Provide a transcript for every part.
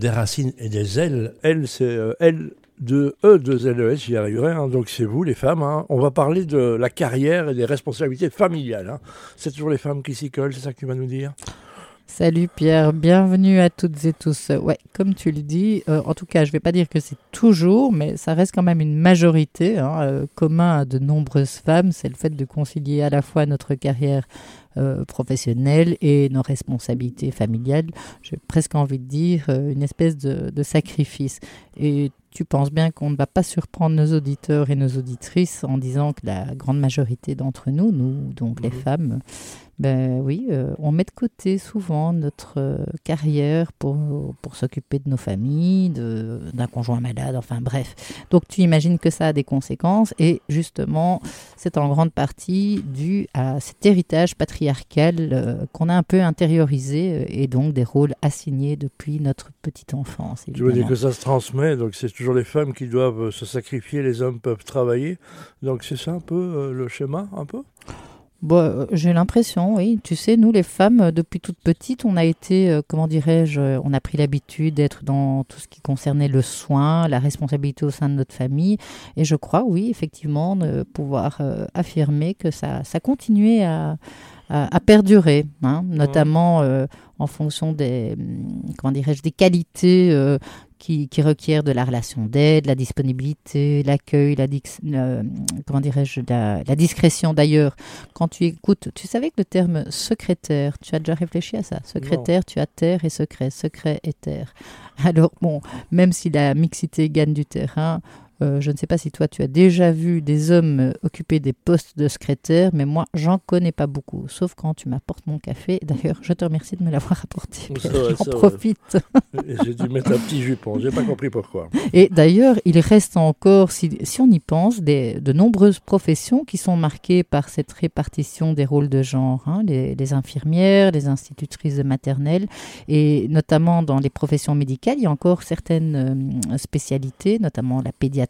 des racines et des ailes. L, c'est euh, L de E de LES, j'y arriverai. hein. Donc c'est vous les femmes. hein. On va parler de la carrière et des responsabilités familiales. hein. C'est toujours les femmes qui s'y collent, c'est ça que tu vas nous dire? Salut Pierre, bienvenue à toutes et tous. Ouais, comme tu le dis, euh, en tout cas, je vais pas dire que c'est toujours, mais ça reste quand même une majorité hein, euh, commun à de nombreuses femmes. C'est le fait de concilier à la fois notre carrière euh, professionnelle et nos responsabilités familiales. J'ai presque envie de dire euh, une espèce de, de sacrifice. Et tu penses bien qu'on ne va pas surprendre nos auditeurs et nos auditrices en disant que la grande majorité d'entre nous, nous, donc les femmes, ben oui, euh, on met de côté souvent notre euh, carrière pour, pour s'occuper de nos familles, d'un conjoint malade, enfin bref. Donc tu imagines que ça a des conséquences et justement, c'est en grande partie dû à cet héritage patriarcal euh, qu'on a un peu intériorisé et donc des rôles assignés depuis notre petite enfance. Tu veux dire évidemment. que ça se transmet, donc c'est toujours les femmes qui doivent se sacrifier, les hommes peuvent travailler. Donc c'est ça un peu euh, le schéma, un peu? Euh, j'ai l'impression, oui. Tu sais, nous, les femmes, euh, depuis toute petite, on a été, euh, comment dirais-je, on a pris l'habitude d'être dans tout ce qui concernait le soin, la responsabilité au sein de notre famille. Et je crois, oui, effectivement, de pouvoir affirmer que ça, ça continuait à, à, à perdurer, hein, notamment euh, en fonction des, hum, comment dirais-je, des qualités euh, qui, qui requièrent de la relation d'aide, la disponibilité, l'accueil, la, le- comment dirais-je, la, la discrétion. D'ailleurs quand tu écoutes, tu savais que le terme secrétaire, tu as déjà réfléchi à ça? Secrétaire, tu as terre et secret, secret et terre. Alors bon, même si la mixité gagne du terrain, euh, je ne sais pas si toi tu as déjà vu des hommes euh, occuper des postes de secrétaire, mais moi j'en connais pas beaucoup, sauf quand tu m'apportes mon café. D'ailleurs, je te remercie de me l'avoir apporté. J'en profite. J'ai dû mettre un petit jupon, j'ai pas compris pourquoi. Et d'ailleurs, il reste encore, si, si on y pense, des, de nombreuses professions qui sont marquées par cette répartition des rôles de genre. hein. les, les infirmières, les institutrices de maternelle, et notamment dans les professions médicales, il y a encore certaines euh, spécialités, notamment la pédiatrie.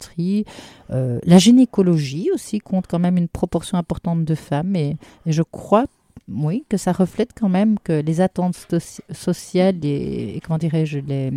Euh, la gynécologie aussi compte quand même une proportion importante de femmes, et, et je crois oui, que ça reflète quand même que les attentes soci- sociales et, et comment dirais-je, les,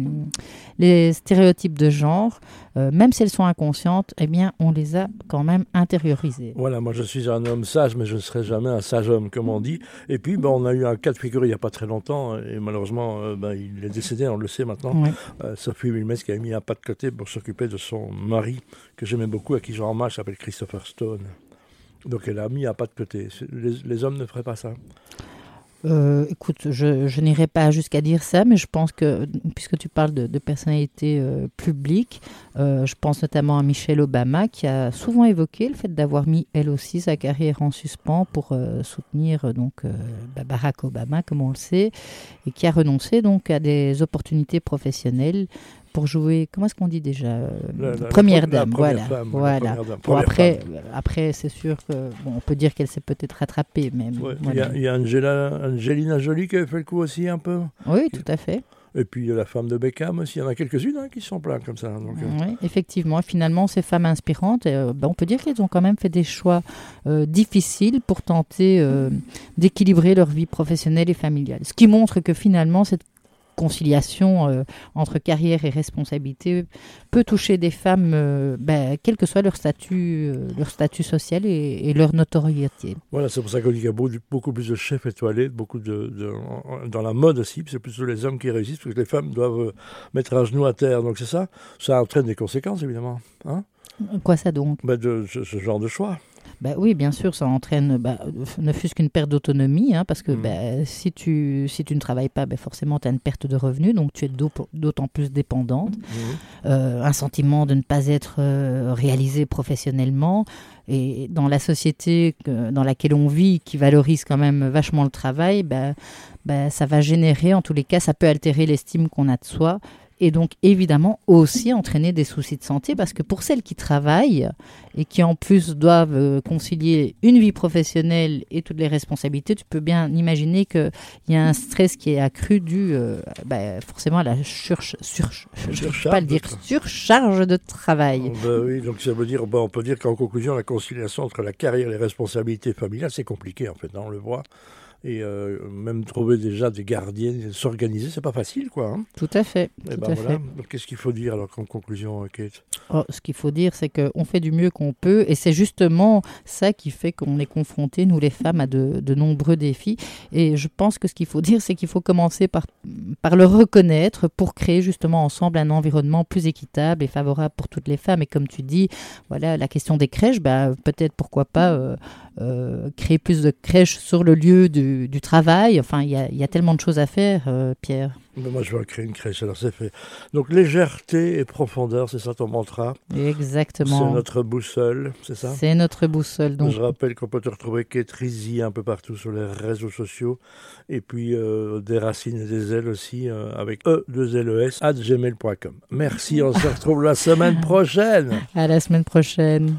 les stéréotypes de genre, euh, même si elles sont inconscientes, eh bien, on les a quand même intériorisées. Voilà, moi je suis un homme sage, mais je ne serai jamais un sage homme, comme on dit. Et puis, ben, on a eu un cas de figure il n'y a pas très longtemps, et malheureusement, euh, ben, il est décédé, on le sait maintenant. Oui. Euh, Sophie Wilmès qui a mis un pas de côté pour s'occuper de son mari, que j'aimais beaucoup, à qui je rends hommage, s'appelle Christopher Stone. Donc elle a mis un pas de côté. Les, hommes ne feraient pas ça. Euh, écoute, je, n'irai pas jusqu'à dire ça, mais je pense que, puisque tu parles de, personnalités euh, publiques, euh, je pense notamment à Michelle Obama, qui a souvent évoqué le fait d'avoir mis elle aussi sa carrière en suspens pour soutenir donc bah, Barack Obama, comme on le sait, et qui a renoncé donc à des opportunités professionnelles pour jouer, comment est-ce qu'on dit déjà euh, La- la- la Première la dame, première voilà. voilà. première dame, Bon, première après, femme. euh, après c'est sûr que bon, on peut dire qu'elle s'est peut-être rattrapée, mais Ouais, Il y voilà. a, il y a Angela, Angelina Jolie qui avait fait le coup aussi un peu. oui, tout à fait. Et puis il y a la femme de Beckham aussi. Il y en a quelques-unes hein, qui sont plein comme ça. Donc, euh, Oui, effectivement. Finalement, ces femmes inspirantes, euh, ben, on peut dire qu'elles ont quand même fait des choix euh, difficiles pour tenter d'équilibrer leur vie professionnelle et familiale. Ce qui montre que finalement, cette conciliation euh, entre carrière et responsabilité peut toucher des femmes, euh, ben, quel que soit leur statut, euh, leur statut social et, et leur notoriété. Voilà, c'est pour ça qu'on dit qu'il y a beaucoup, plus de chefs étoilés, beaucoup de, dans la mode aussi. C'est plutôt les hommes qui réussissent, parce que les femmes doivent mettre un genou à terre. Donc c'est ça. Ça entraîne des conséquences, évidemment. Hein Quoi ça donc? Ben, de ce, ce genre de choix. Bah oui, bien sûr, ça entraîne, bah, ne fût-ce qu'une perte d'autonomie, hein, parce que Mm. bah, si, tu, si tu ne travailles pas, bah, forcément, tu as une perte de revenus, donc tu es d'au- d'autant plus dépendante. Euh, un sentiment de ne pas être euh, réalisé professionnellement. Et dans la société que- dans laquelle on vit, qui valorise quand même vachement le travail, bah, bah, ça va générer, en tous les cas, ça peut altérer l'estime qu'on a de soi. Et donc, évidemment, aussi entraîner des soucis de santé, parce que pour celles qui travaillent et qui en plus doivent euh, concilier une vie professionnelle et toutes les responsabilités, tu peux bien imaginer qu'il y a un stress qui est accru dû euh, bah, forcément à la surch- surch- je ne peux pas le dire, surcharge de travail. Oh, ben oui, donc ça veut dire, ben, on peut dire qu'en conclusion, la conciliation entre la carrière et les responsabilités familiales, c'est compliqué en fait, hein, on le voit. Et euh, même trouver déjà des gardiens, s'organiser, c'est pas facile, quoi. hein. Tout à fait. Et tout ben à voilà. fait. Donc, qu'est-ce qu'il faut dire alors comme conclusion, euh, Kate? Oh, ce qu'il faut dire, c'est qu'on fait du mieux qu'on peut, et c'est justement ça qui fait qu'on est confrontés, nous les femmes, à de, de nombreux défis. Et je pense que ce qu'il faut dire, c'est qu'il faut commencer par, par le reconnaître pour créer justement ensemble un environnement plus équitable et favorable pour toutes les femmes. Et comme tu dis, voilà, la question des crèches, bah, peut-être pourquoi pas euh, créer plus de crèches sur le lieu du, du travail. Enfin, il y a, il y a tellement de choses à faire, euh, Pierre. Mais Moi, je vais créer une crèche, alors c'est fait. Donc, légèreté et profondeur, c'est ça ton mantra C'est Exactement. notre boussole, c'est ça? C'est notre boussole. Donc, Je rappelle qu'on peut te retrouver Kate Rizzi un peu partout sur les réseaux sociaux. Et puis euh, des racines et des ailes aussi euh, avec E2LES at gmail.com. Merci, on se retrouve la semaine prochaine. à la semaine prochaine.